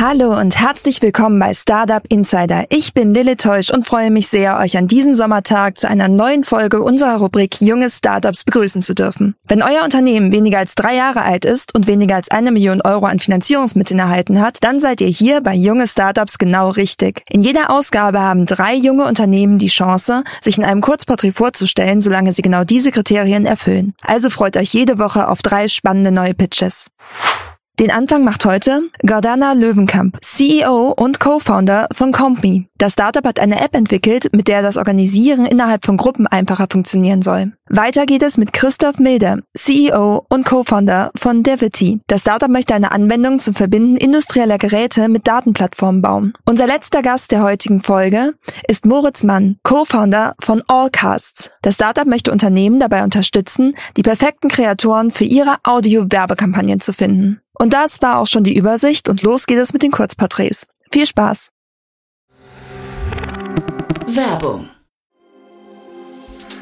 Hallo und herzlich willkommen bei Startup Insider. Ich bin Lille Teusch und freue mich sehr, euch an diesem Sommertag zu einer neuen Folge unserer Rubrik Junge Startups begrüßen zu dürfen. Wenn euer Unternehmen weniger als drei Jahre alt ist und weniger als eine Million Euro an Finanzierungsmitteln erhalten hat, dann seid ihr hier bei Junge Startups genau richtig. In jeder Ausgabe haben drei junge Unternehmen die Chance, sich in einem Kurzporträt vorzustellen, solange sie genau diese Kriterien erfüllen. Also freut euch jede Woche auf drei spannende neue Pitches. Den Anfang macht heute Gordana Löwenkamp, CEO und Co-Founder von CompMe. Das Startup hat eine App entwickelt, mit der das Organisieren innerhalb von Gruppen einfacher funktionieren soll. Weiter geht es mit Christoph Milder, CEO und Co-Founder von Devity. Das Startup möchte eine Anwendung zum Verbinden industrieller Geräte mit Datenplattformen bauen. Unser letzter Gast der heutigen Folge ist Moritz Mann, Co-Founder von Allcasts. Das Startup möchte Unternehmen dabei unterstützen, die perfekten Kreatoren für ihre Audio-Werbekampagnen zu finden. Und das war auch schon die Übersicht und los geht es mit den Kurzporträts. Viel Spaß! Werbung.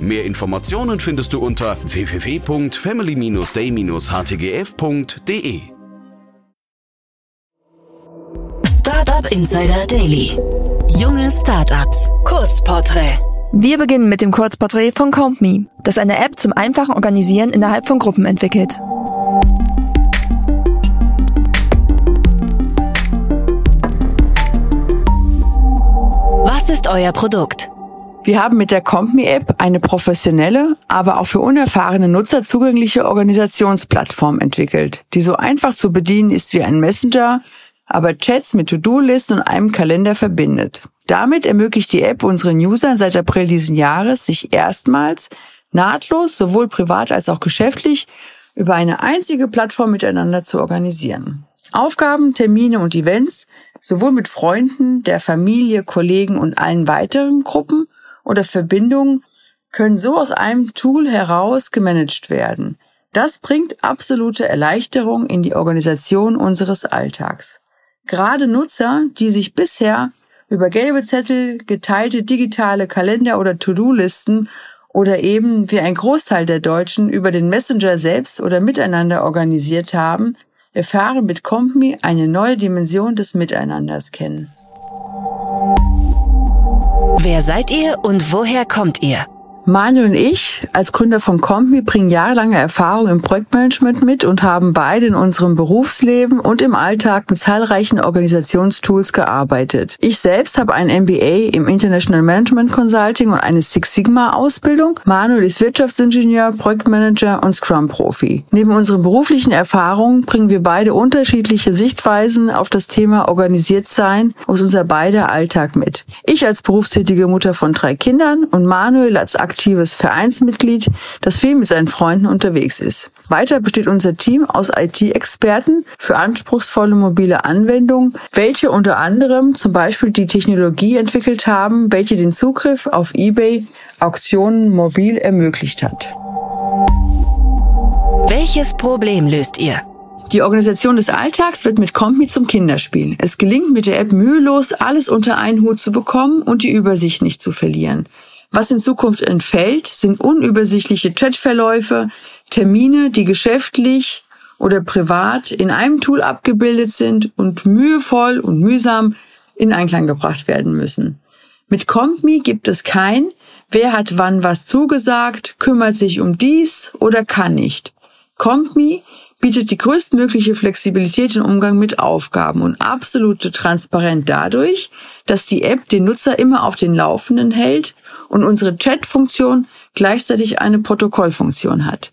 Mehr Informationen findest du unter www.family-day-htgf www.startup.de. Startup Insider Daily. Junge Startups. Kurzporträt. Wir beginnen mit dem Kurzporträt von CompMe, das eine App zum einfachen Organisieren innerhalb von Gruppen entwickelt. Was ist euer Produkt? Wir haben mit der CompMe-App eine professionelle, aber auch für unerfahrene Nutzer zugängliche Organisationsplattform entwickelt, die so einfach zu bedienen ist wie ein Messenger, aber Chats mit To-Do-Listen und einem Kalender verbindet. Damit ermöglicht die App unseren Usern seit April diesen Jahres, sich erstmals nahtlos, sowohl privat als auch geschäftlich, über eine einzige Plattform miteinander zu organisieren. Aufgaben, Termine und Events, sowohl mit Freunden, der Familie, Kollegen und allen weiteren Gruppen, oder Verbindungen können so aus einem Tool heraus gemanagt werden. Das bringt absolute Erleichterung in die Organisation unseres Alltags. Gerade Nutzer, die sich bisher über gelbe Zettel, geteilte digitale Kalender oder To-Do-Listen oder eben wie ein Großteil der Deutschen über den Messenger selbst oder miteinander organisiert haben, erfahren mit Compme eine neue Dimension des Miteinanders kennen. Wer seid ihr und woher kommt ihr? Manuel und ich als Gründer von Compme bringen jahrelange Erfahrung im Projektmanagement mit und haben beide in unserem Berufsleben und im Alltag mit zahlreichen Organisationstools gearbeitet. Ich selbst habe ein MBA im International Management Consulting und eine Six Sigma Ausbildung. Manuel ist Wirtschaftsingenieur, Projektmanager und Scrum Profi. Neben unseren beruflichen Erfahrungen bringen wir beide unterschiedliche Sichtweisen auf das Thema Organisiertsein aus unser beider Alltag mit. Ich als berufstätige Mutter von drei Kindern und Manuel als aktives Vereinsmitglied, das viel mit seinen Freunden unterwegs ist. Weiter besteht unser Team aus IT-Experten für anspruchsvolle mobile Anwendungen, welche unter anderem zum Beispiel die Technologie entwickelt haben, welche den Zugriff auf eBay Auktionen mobil ermöglicht hat. Welches Problem löst ihr? Die Organisation des Alltags wird mit Compme zum Kinderspiel. Es gelingt mit der App mühelos, alles unter einen Hut zu bekommen und die Übersicht nicht zu verlieren. Was in Zukunft entfällt, sind unübersichtliche Chatverläufe, Termine, die geschäftlich oder privat in einem Tool abgebildet sind und mühevoll und mühsam in Einklang gebracht werden müssen. Mit CompMe gibt es kein Wer hat wann was zugesagt, kümmert sich um dies oder kann nicht. CompMe bietet die größtmögliche Flexibilität im Umgang mit Aufgaben und absolute Transparenz dadurch, dass die App den Nutzer immer auf den Laufenden hält und unsere Chat-Funktion gleichzeitig eine Protokollfunktion hat.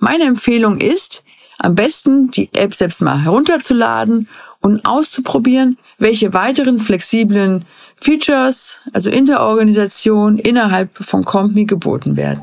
Meine Empfehlung ist, am besten die App selbst mal herunterzuladen und auszuprobieren, welche weiteren flexiblen Features, also in der Organisation, innerhalb von Compmi geboten werden.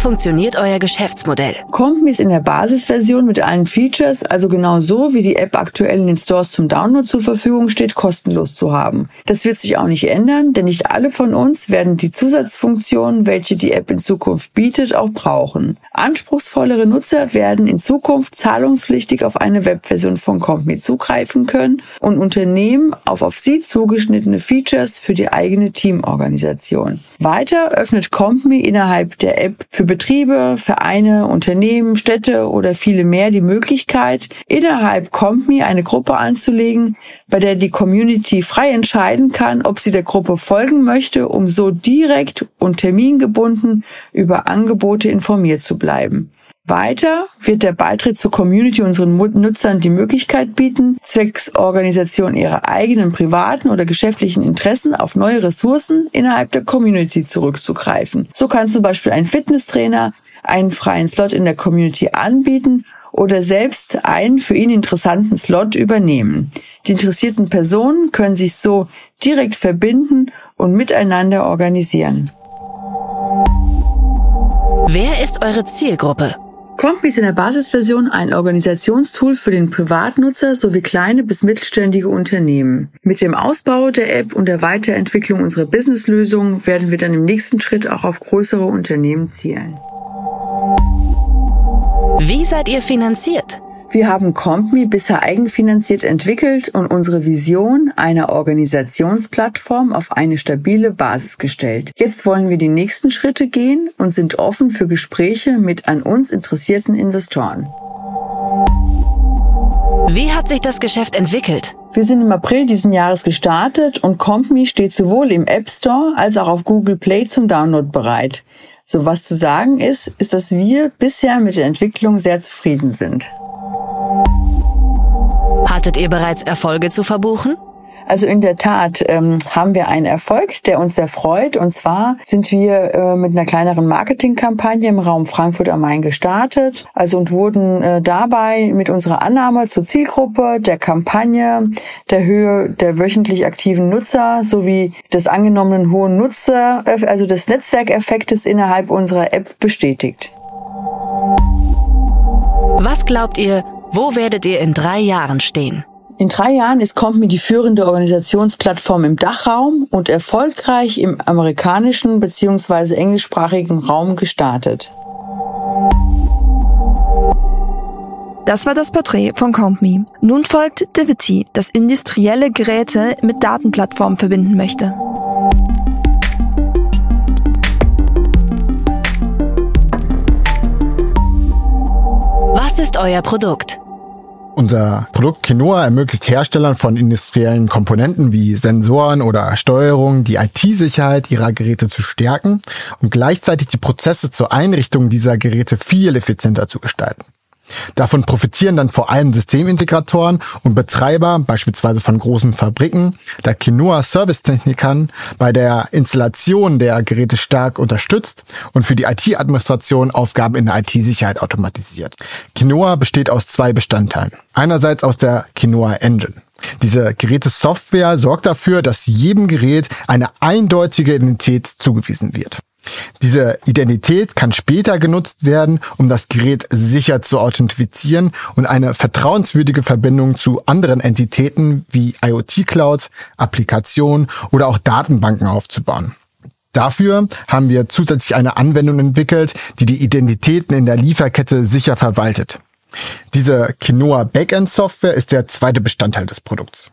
Funktioniert euer Geschäftsmodell? Compmi ist in der Basisversion mit allen Features, also genau so, wie die App aktuell in den Stores zum Download zur Verfügung steht, kostenlos zu haben. Das wird sich auch nicht ändern, denn nicht alle von uns werden die Zusatzfunktionen, welche die App in Zukunft bietet, auch brauchen. Anspruchsvollere Nutzer werden in Zukunft zahlungspflichtig auf eine Webversion von Compmi zugreifen können und Unternehmen auf auf sie zugeschnittene Features für die eigene Teamorganisation. Weiter öffnet Compmi innerhalb der App für Betriebe, Vereine, Unternehmen, Städte oder viele mehr die Möglichkeit, innerhalb CompMe eine Gruppe anzulegen, bei der die Community frei entscheiden kann, ob sie der Gruppe folgen möchte, um so direkt und termingebunden über Angebote informiert zu bleiben. Weiter wird der Beitritt zur Community unseren Nutzern die Möglichkeit bieten, zwecks Organisation ihrer eigenen privaten oder geschäftlichen Interessen auf neue Ressourcen innerhalb der Community zurückzugreifen. So kann zum Beispiel ein Fitnesstrainer einen freien Slot in der Community anbieten oder selbst einen für ihn interessanten Slot übernehmen. Die interessierten Personen können sich so direkt verbinden und miteinander organisieren. Wer ist eure Zielgruppe? Compi ist in der Basisversion ein Organisationstool für den Privatnutzer sowie kleine bis mittelständige Unternehmen. Mit dem Ausbau der App und der Weiterentwicklung unserer Businesslösungen werden wir dann im nächsten Schritt auch auf größere Unternehmen zielen. Wie seid ihr finanziert? Wir haben Compmi bisher eigenfinanziert entwickelt und unsere Vision einer Organisationsplattform auf eine stabile Basis gestellt. Jetzt wollen wir die nächsten Schritte gehen und sind offen für Gespräche mit an uns interessierten Investoren. Wie hat sich das Geschäft entwickelt? Wir sind im April diesen Jahres gestartet und Compmi steht sowohl im App Store als auch auf Google Play zum Download bereit. So was zu sagen ist, ist, dass wir bisher mit der Entwicklung sehr zufrieden sind. Hattet ihr bereits Erfolge zu verbuchen? Also in der Tat ähm, haben wir einen Erfolg, der uns sehr freut. Und zwar sind wir äh, mit einer kleineren Marketingkampagne im Raum Frankfurt am Main gestartet. Also und wurden äh, dabei mit unserer Annahme zur Zielgruppe, der Kampagne, der Höhe der wöchentlich aktiven Nutzer sowie des angenommenen hohen Nutzer, äh, also des Netzwerkeffektes innerhalb unserer App bestätigt. Was glaubt ihr, wo werdet ihr in drei Jahren stehen? In drei Jahren ist Compme die führende Organisationsplattform im Dachraum und erfolgreich im amerikanischen bzw. englischsprachigen Raum gestartet. Das war das Porträt von CompMe. Nun folgt Divity, das industrielle Geräte mit Datenplattformen verbinden möchte. Was ist euer Produkt? Unser Produkt Quinoa ermöglicht Herstellern von industriellen Komponenten wie Sensoren oder Steuerung die IT-Sicherheit ihrer Geräte zu stärken und gleichzeitig die Prozesse zur Einrichtung dieser Geräte viel effizienter zu gestalten. Davon profitieren dann vor allem Systemintegratoren und Betreiber, beispielsweise von großen Fabriken, da Quinoa Servicetechnikern bei der Installation der Geräte stark unterstützt und für die IT-Administration Aufgaben in der IT-Sicherheit automatisiert. Quinoa besteht aus zwei Bestandteilen. Einerseits aus der Quinoa Engine. Diese Gerätesoftware sorgt dafür, dass jedem Gerät eine eindeutige Identität zugewiesen wird. Diese Identität kann später genutzt werden, um das Gerät sicher zu authentifizieren und eine vertrauenswürdige Verbindung zu anderen Entitäten wie IoT-Clouds, Applikationen oder auch Datenbanken aufzubauen. Dafür haben wir zusätzlich eine Anwendung entwickelt, die die Identitäten in der Lieferkette sicher verwaltet. Diese Quinoa Backend Software ist der zweite Bestandteil des Produkts.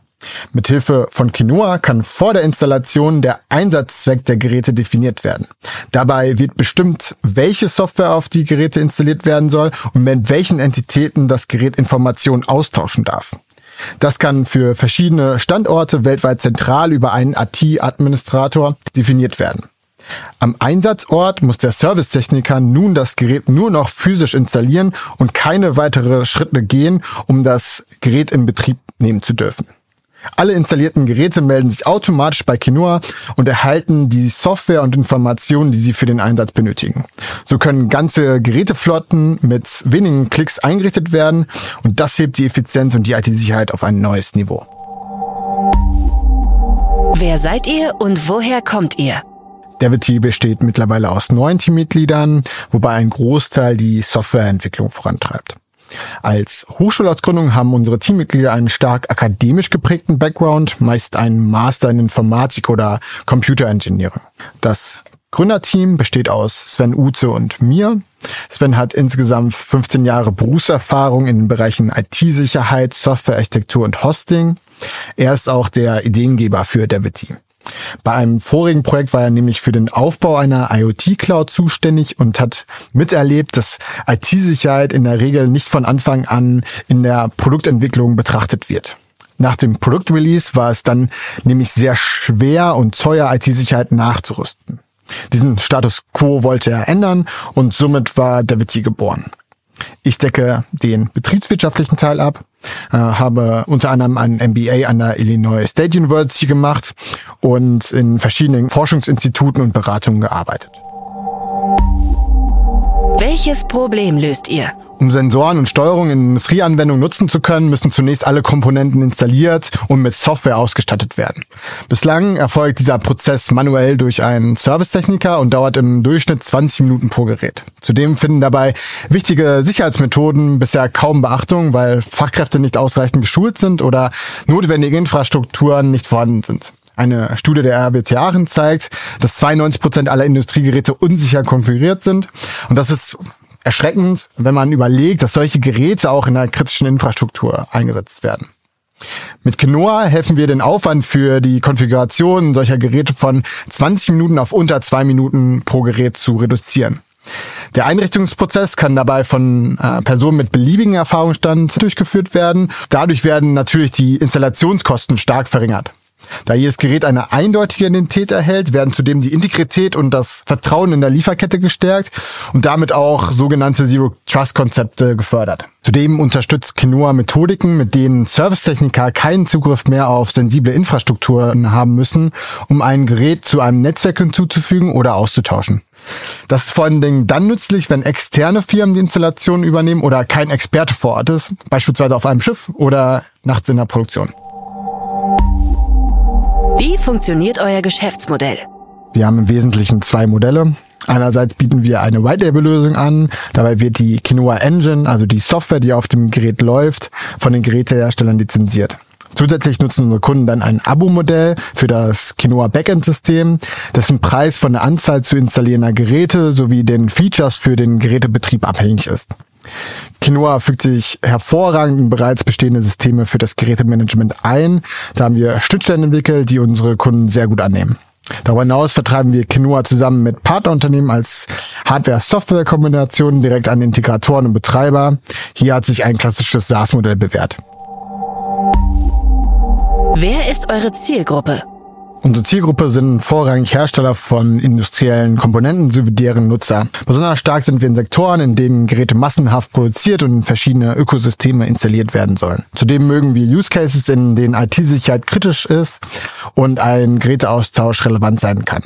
Mithilfe von Quinoa kann vor der Installation der Einsatzzweck der Geräte definiert werden. Dabei wird bestimmt, welche Software auf die Geräte installiert werden soll und mit welchen Entitäten das Gerät Informationen austauschen darf. Das kann für verschiedene Standorte weltweit zentral über einen IT-Administrator definiert werden. Am Einsatzort muss der Servicetechniker nun das Gerät nur noch physisch installieren und keine weitere Schritte gehen, um das Gerät in Betrieb nehmen zu dürfen. Alle installierten Geräte melden sich automatisch bei Quinoa und erhalten die Software und Informationen, die sie für den Einsatz benötigen. So können ganze Geräteflotten mit wenigen Klicks eingerichtet werden und das hebt die Effizienz und die IT-Sicherheit auf ein neues Niveau. Wer seid ihr und woher kommt ihr? Der Betrieb besteht mittlerweile aus neun Teammitgliedern, wobei ein Großteil die Softwareentwicklung vorantreibt. Als Hochschulausgründung haben unsere Teammitglieder einen stark akademisch geprägten Background, meist einen Master in Informatik oder Computer Engineering. Das Gründerteam besteht aus Sven Uze und mir. Sven hat insgesamt 15 Jahre Berufserfahrung in den Bereichen IT-Sicherheit, Softwarearchitektur und Hosting. Er ist auch der Ideengeber für Devity. Bei einem vorigen Projekt war er nämlich für den Aufbau einer IoT-Cloud zuständig und hat miterlebt, dass IT-Sicherheit in der Regel nicht von Anfang an in der Produktentwicklung betrachtet wird. Nach dem Produktrelease war es dann nämlich sehr schwer und teuer, IT-Sicherheit nachzurüsten. Diesen Status quo wollte er ändern und somit war Daviti geboren. Ich decke den betriebswirtschaftlichen Teil ab, äh, habe unter anderem ein MBA an der Illinois State University gemacht und in verschiedenen Forschungsinstituten und Beratungen gearbeitet. Welches Problem löst ihr? Um Sensoren und Steuerung in Industrieanwendungen nutzen zu können, müssen zunächst alle Komponenten installiert und mit Software ausgestattet werden. Bislang erfolgt dieser Prozess manuell durch einen Servicetechniker und dauert im Durchschnitt 20 Minuten pro Gerät. Zudem finden dabei wichtige Sicherheitsmethoden bisher kaum Beachtung, weil Fachkräfte nicht ausreichend geschult sind oder notwendige Infrastrukturen nicht vorhanden sind. Eine Studie der RWT Aachen zeigt, dass 92 Prozent aller Industriegeräte unsicher konfiguriert sind. Und das ist erschreckend, wenn man überlegt, dass solche Geräte auch in der kritischen Infrastruktur eingesetzt werden. Mit Kinoa helfen wir den Aufwand für die Konfiguration solcher Geräte von 20 Minuten auf unter zwei Minuten pro Gerät zu reduzieren. Der Einrichtungsprozess kann dabei von äh, Personen mit beliebigen Erfahrungsstand durchgeführt werden. Dadurch werden natürlich die Installationskosten stark verringert. Da jedes Gerät eine eindeutige Identität erhält, werden zudem die Integrität und das Vertrauen in der Lieferkette gestärkt und damit auch sogenannte Zero-Trust-Konzepte gefördert. Zudem unterstützt Quinoa Methodiken, mit denen Servicetechniker keinen Zugriff mehr auf sensible Infrastrukturen haben müssen, um ein Gerät zu einem Netzwerk hinzuzufügen oder auszutauschen. Das ist vor allen Dingen dann nützlich, wenn externe Firmen die Installation übernehmen oder kein Experte vor Ort ist, beispielsweise auf einem Schiff oder nachts in der Produktion. Wie funktioniert euer Geschäftsmodell? Wir haben im Wesentlichen zwei Modelle. Einerseits bieten wir eine White-Label-Lösung an. Dabei wird die Quinoa Engine, also die Software, die auf dem Gerät läuft, von den Geräteherstellern lizenziert. Zusätzlich nutzen unsere Kunden dann ein Abo-Modell für das Quinoa Backend-System, dessen Preis von der Anzahl zu installierender Geräte sowie den Features für den Gerätebetrieb abhängig ist. Quinoa fügt sich hervorragend in bereits bestehende Systeme für das Gerätemanagement ein. Da haben wir Schnittstellen entwickelt, die unsere Kunden sehr gut annehmen. Darüber hinaus vertreiben wir Quinoa zusammen mit Partnerunternehmen als Hardware-Software-Kombination direkt an Integratoren und Betreiber. Hier hat sich ein klassisches SaaS-Modell bewährt. Wer ist eure Zielgruppe? Unsere Zielgruppe sind vorrangig Hersteller von industriellen Komponenten sowie deren Nutzer. Besonders stark sind wir in Sektoren, in denen Geräte massenhaft produziert und in verschiedene Ökosysteme installiert werden sollen. Zudem mögen wir Use Cases, in denen IT-Sicherheit kritisch ist und ein Geräteaustausch relevant sein kann.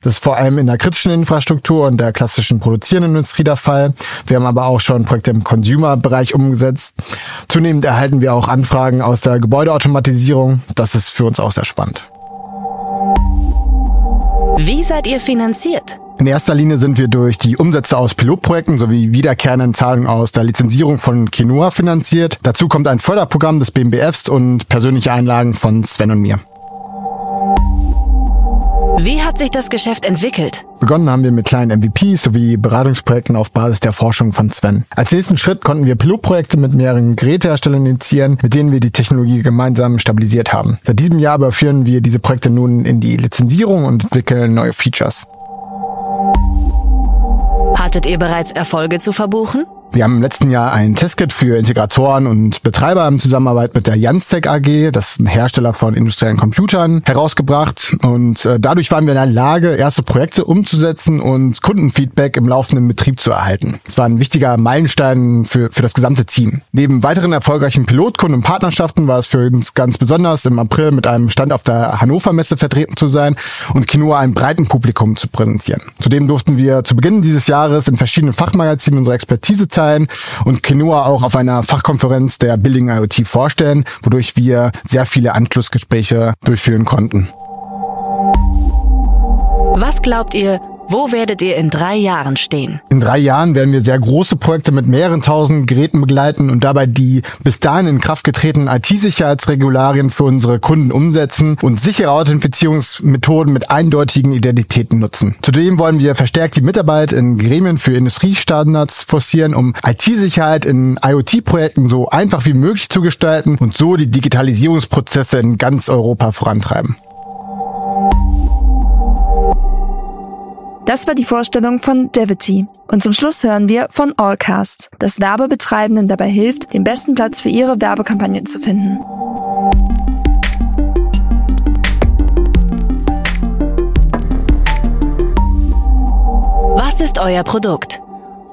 Das ist vor allem in der kritischen Infrastruktur und der klassischen produzierenden Industrie der Fall. Wir haben aber auch schon Projekte im Consumer-Bereich umgesetzt. Zunehmend erhalten wir auch Anfragen aus der Gebäudeautomatisierung. Das ist für uns auch sehr spannend. Wie seid ihr finanziert? In erster Linie sind wir durch die Umsätze aus Pilotprojekten sowie wiederkehrenden Zahlungen aus der Lizenzierung von Quinoa finanziert. Dazu kommt ein Förderprogramm des BMBFs und persönliche Einlagen von Sven und mir. Wie hat sich das Geschäft entwickelt? Begonnen haben wir mit kleinen MVPs sowie Beratungsprojekten auf Basis der Forschung von Sven. Als nächsten Schritt konnten wir Pilotprojekte mit mehreren Geräteherstellern initiieren, mit denen wir die Technologie gemeinsam stabilisiert haben. Seit diesem Jahr überführen wir diese Projekte nun in die Lizenzierung und entwickeln neue Features. Hattet ihr bereits Erfolge zu verbuchen? Wir haben im letzten Jahr ein Testkit für Integratoren und Betreiber in Zusammenarbeit mit der Janstec AG, das ist ein Hersteller von industriellen Computern, herausgebracht. Und äh, dadurch waren wir in der Lage, erste Projekte umzusetzen und Kundenfeedback im laufenden Betrieb zu erhalten. Das war ein wichtiger Meilenstein für, für das gesamte Team. Neben weiteren erfolgreichen Pilotkunden und Partnerschaften war es für uns ganz besonders, im April mit einem Stand auf der Hannover Messe vertreten zu sein und Quinoa einem breiten Publikum zu präsentieren. Zudem durften wir zu Beginn dieses Jahres in verschiedenen Fachmagazinen unsere Expertise sein und Quinoa auch auf einer Fachkonferenz der Billing IoT vorstellen, wodurch wir sehr viele Anschlussgespräche durchführen konnten. Was glaubt ihr, wo werdet ihr in drei Jahren stehen? In drei Jahren werden wir sehr große Projekte mit mehreren tausend Geräten begleiten und dabei die bis dahin in Kraft getretenen IT-Sicherheitsregularien für unsere Kunden umsetzen und sichere Authentifizierungsmethoden mit eindeutigen Identitäten nutzen. Zudem wollen wir verstärkt die Mitarbeit in Gremien für Industriestandards forcieren, um IT-Sicherheit in IoT-Projekten so einfach wie möglich zu gestalten und so die Digitalisierungsprozesse in ganz Europa vorantreiben. Das war die Vorstellung von Devity. Und zum Schluss hören wir von Allcast, das Werbebetreibenden dabei hilft, den besten Platz für ihre Werbekampagnen zu finden. Was ist euer Produkt?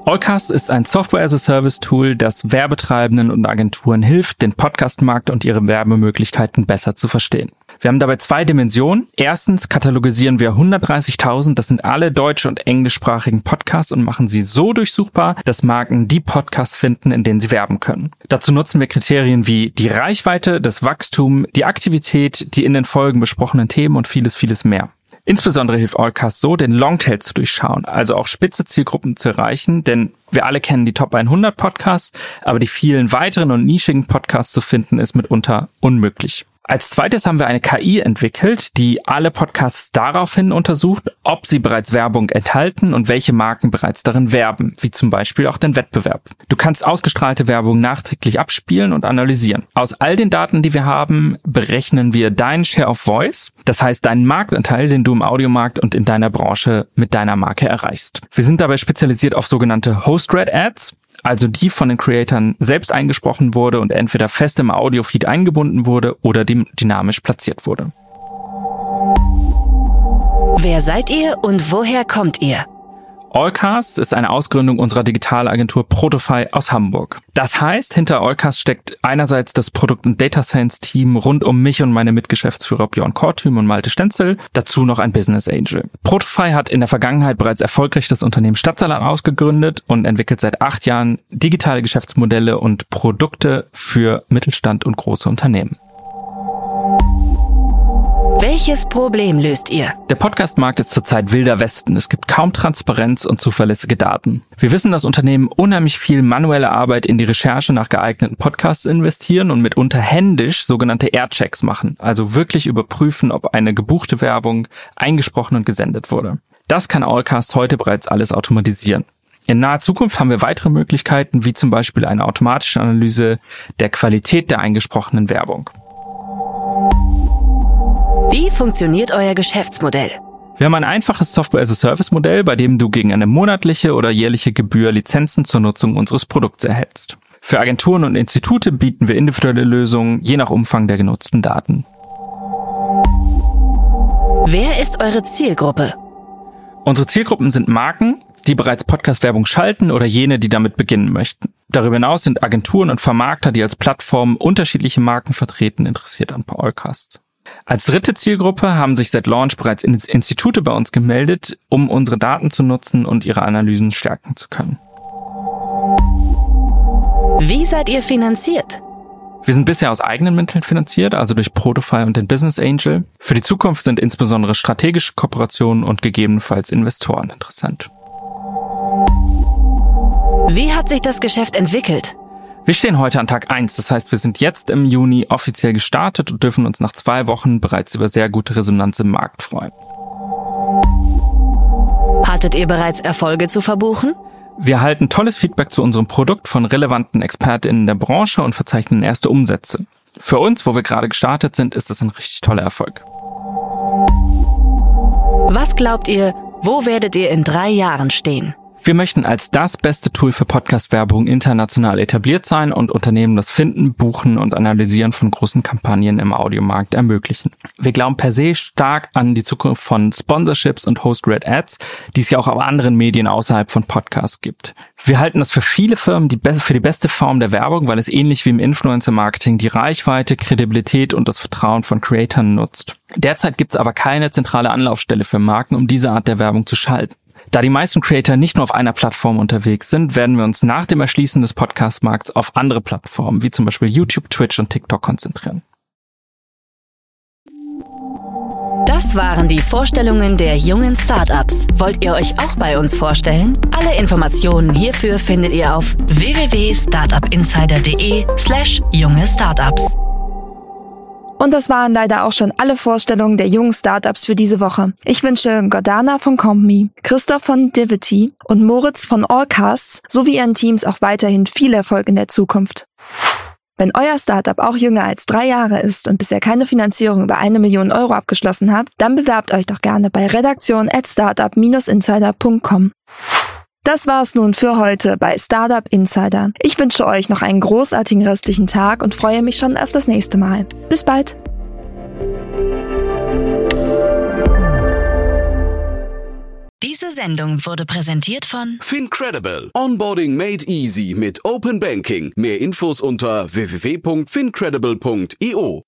Allcast ist ein Software-as-a-Service-Tool, das Werbetreibenden und Agenturen hilft, den Podcastmarkt und ihre Werbemöglichkeiten besser zu verstehen. Wir haben dabei zwei Dimensionen. Erstens katalogisieren wir 130.000, das sind alle deutsch- und englischsprachigen Podcasts und machen sie so durchsuchbar, dass Marken die Podcasts finden, in denen sie werben können. Dazu nutzen wir Kriterien wie die Reichweite, das Wachstum, die Aktivität, die in den Folgen besprochenen Themen und vieles, vieles mehr. Insbesondere hilft Allcast so, den Longtail zu durchschauen, also auch spitze Zielgruppen zu erreichen, denn wir alle kennen die Top 100 Podcasts, aber die vielen weiteren und nischigen Podcasts zu finden ist mitunter unmöglich. Als zweites haben wir eine KI entwickelt, die alle Podcasts daraufhin untersucht, ob sie bereits Werbung enthalten und welche Marken bereits darin werben, wie zum Beispiel auch den Wettbewerb. Du kannst ausgestrahlte Werbung nachträglich abspielen und analysieren. Aus all den Daten, die wir haben, berechnen wir deinen Share of Voice, das heißt deinen Marktanteil, den du im Audiomarkt und in deiner Branche mit deiner Marke erreichst. Wir sind dabei spezialisiert auf sogenannte Host-Read-Ads also die von den Creatoren selbst eingesprochen wurde und entweder fest im Audiofeed eingebunden wurde oder dynamisch platziert wurde. Wer seid ihr und woher kommt ihr? Allcast ist eine Ausgründung unserer Digitalagentur Protofy aus Hamburg. Das heißt, hinter Allcast steckt einerseits das Produkt- und Data Science Team rund um mich und meine Mitgeschäftsführer Björn Kortüm und Malte Stenzel, dazu noch ein Business Angel. Protofy hat in der Vergangenheit bereits erfolgreich das Unternehmen Stadtsalat ausgegründet und entwickelt seit acht Jahren digitale Geschäftsmodelle und Produkte für Mittelstand und große Unternehmen. Welches Problem löst ihr? Der Podcastmarkt ist zurzeit wilder Westen. Es gibt kaum Transparenz und zuverlässige Daten. Wir wissen, dass Unternehmen unheimlich viel manuelle Arbeit in die Recherche nach geeigneten Podcasts investieren und mitunter händisch sogenannte Airchecks machen, also wirklich überprüfen, ob eine gebuchte Werbung eingesprochen und gesendet wurde. Das kann Allcast heute bereits alles automatisieren. In naher Zukunft haben wir weitere Möglichkeiten, wie zum Beispiel eine automatische Analyse der Qualität der eingesprochenen Werbung. Wie funktioniert euer Geschäftsmodell? Wir haben ein einfaches Software-as-a-Service-Modell, bei dem du gegen eine monatliche oder jährliche Gebühr Lizenzen zur Nutzung unseres Produkts erhältst. Für Agenturen und Institute bieten wir individuelle Lösungen, je nach Umfang der genutzten Daten. Wer ist eure Zielgruppe? Unsere Zielgruppen sind Marken, die bereits Podcast-Werbung schalten oder jene, die damit beginnen möchten. Darüber hinaus sind Agenturen und Vermarkter, die als Plattform unterschiedliche Marken vertreten, interessiert an Podcasts. Als dritte Zielgruppe haben sich seit Launch bereits Institute bei uns gemeldet, um unsere Daten zu nutzen und ihre Analysen stärken zu können. Wie seid ihr finanziert? Wir sind bisher aus eigenen Mitteln finanziert, also durch Protofy und den Business Angel. Für die Zukunft sind insbesondere strategische Kooperationen und gegebenenfalls Investoren interessant. Wie hat sich das Geschäft entwickelt? Wir stehen heute an Tag eins, das heißt, wir sind jetzt im Juni offiziell gestartet und dürfen uns nach zwei Wochen bereits über sehr gute Resonanz im Markt freuen. Hattet ihr bereits Erfolge zu verbuchen? Wir erhalten tolles Feedback zu unserem Produkt von relevanten ExpertInnen der Branche und verzeichnen erste Umsätze. Für uns, wo wir gerade gestartet sind, ist das ein richtig toller Erfolg. Was glaubt ihr, wo werdet ihr in drei Jahren stehen? Wir möchten als das beste Tool für Podcast-Werbung international etabliert sein und Unternehmen das Finden, Buchen und Analysieren von großen Kampagnen im Audiomarkt ermöglichen. Wir glauben per se stark an die Zukunft von Sponsorships und Host-Read Ads, die es ja auch auf anderen Medien außerhalb von Podcasts gibt. Wir halten das für viele Firmen die für die beste Form der Werbung, weil es ähnlich wie im Influencer-Marketing die Reichweite, Kredibilität und das Vertrauen von Creatern nutzt. Derzeit gibt es aber keine zentrale Anlaufstelle für Marken, um diese Art der Werbung zu schalten. Da die meisten Creator nicht nur auf einer Plattform unterwegs sind, werden wir uns nach dem Erschließen des Podcast-Markts auf andere Plattformen, wie zum Beispiel YouTube, Twitch und TikTok konzentrieren. Das waren die Vorstellungen der jungen Startups. Wollt ihr euch auch bei uns vorstellen? Alle Informationen hierfür findet ihr auf www.startupinsider.de slash junge Startups. Und das waren leider auch schon alle Vorstellungen der jungen Startups für diese Woche. Ich wünsche Gordana von CompMe, Christoph von Divity und Moritz von Allcasts sowie ihren Teams auch weiterhin viel Erfolg in der Zukunft. Wenn euer Startup auch jünger als drei Jahre ist und bisher keine Finanzierung über eine Million Euro abgeschlossen hat, dann bewerbt euch doch gerne bei redaktion at startup-insider.com. Das war's nun für heute bei Startup Insider. Ich wünsche euch noch einen großartigen restlichen Tag und freue mich schon auf das nächste Mal. Bis bald! Diese Sendung wurde präsentiert von Fincredible. Onboarding made easy mit Open Banking. Mehr Infos unter www.fincredible.io.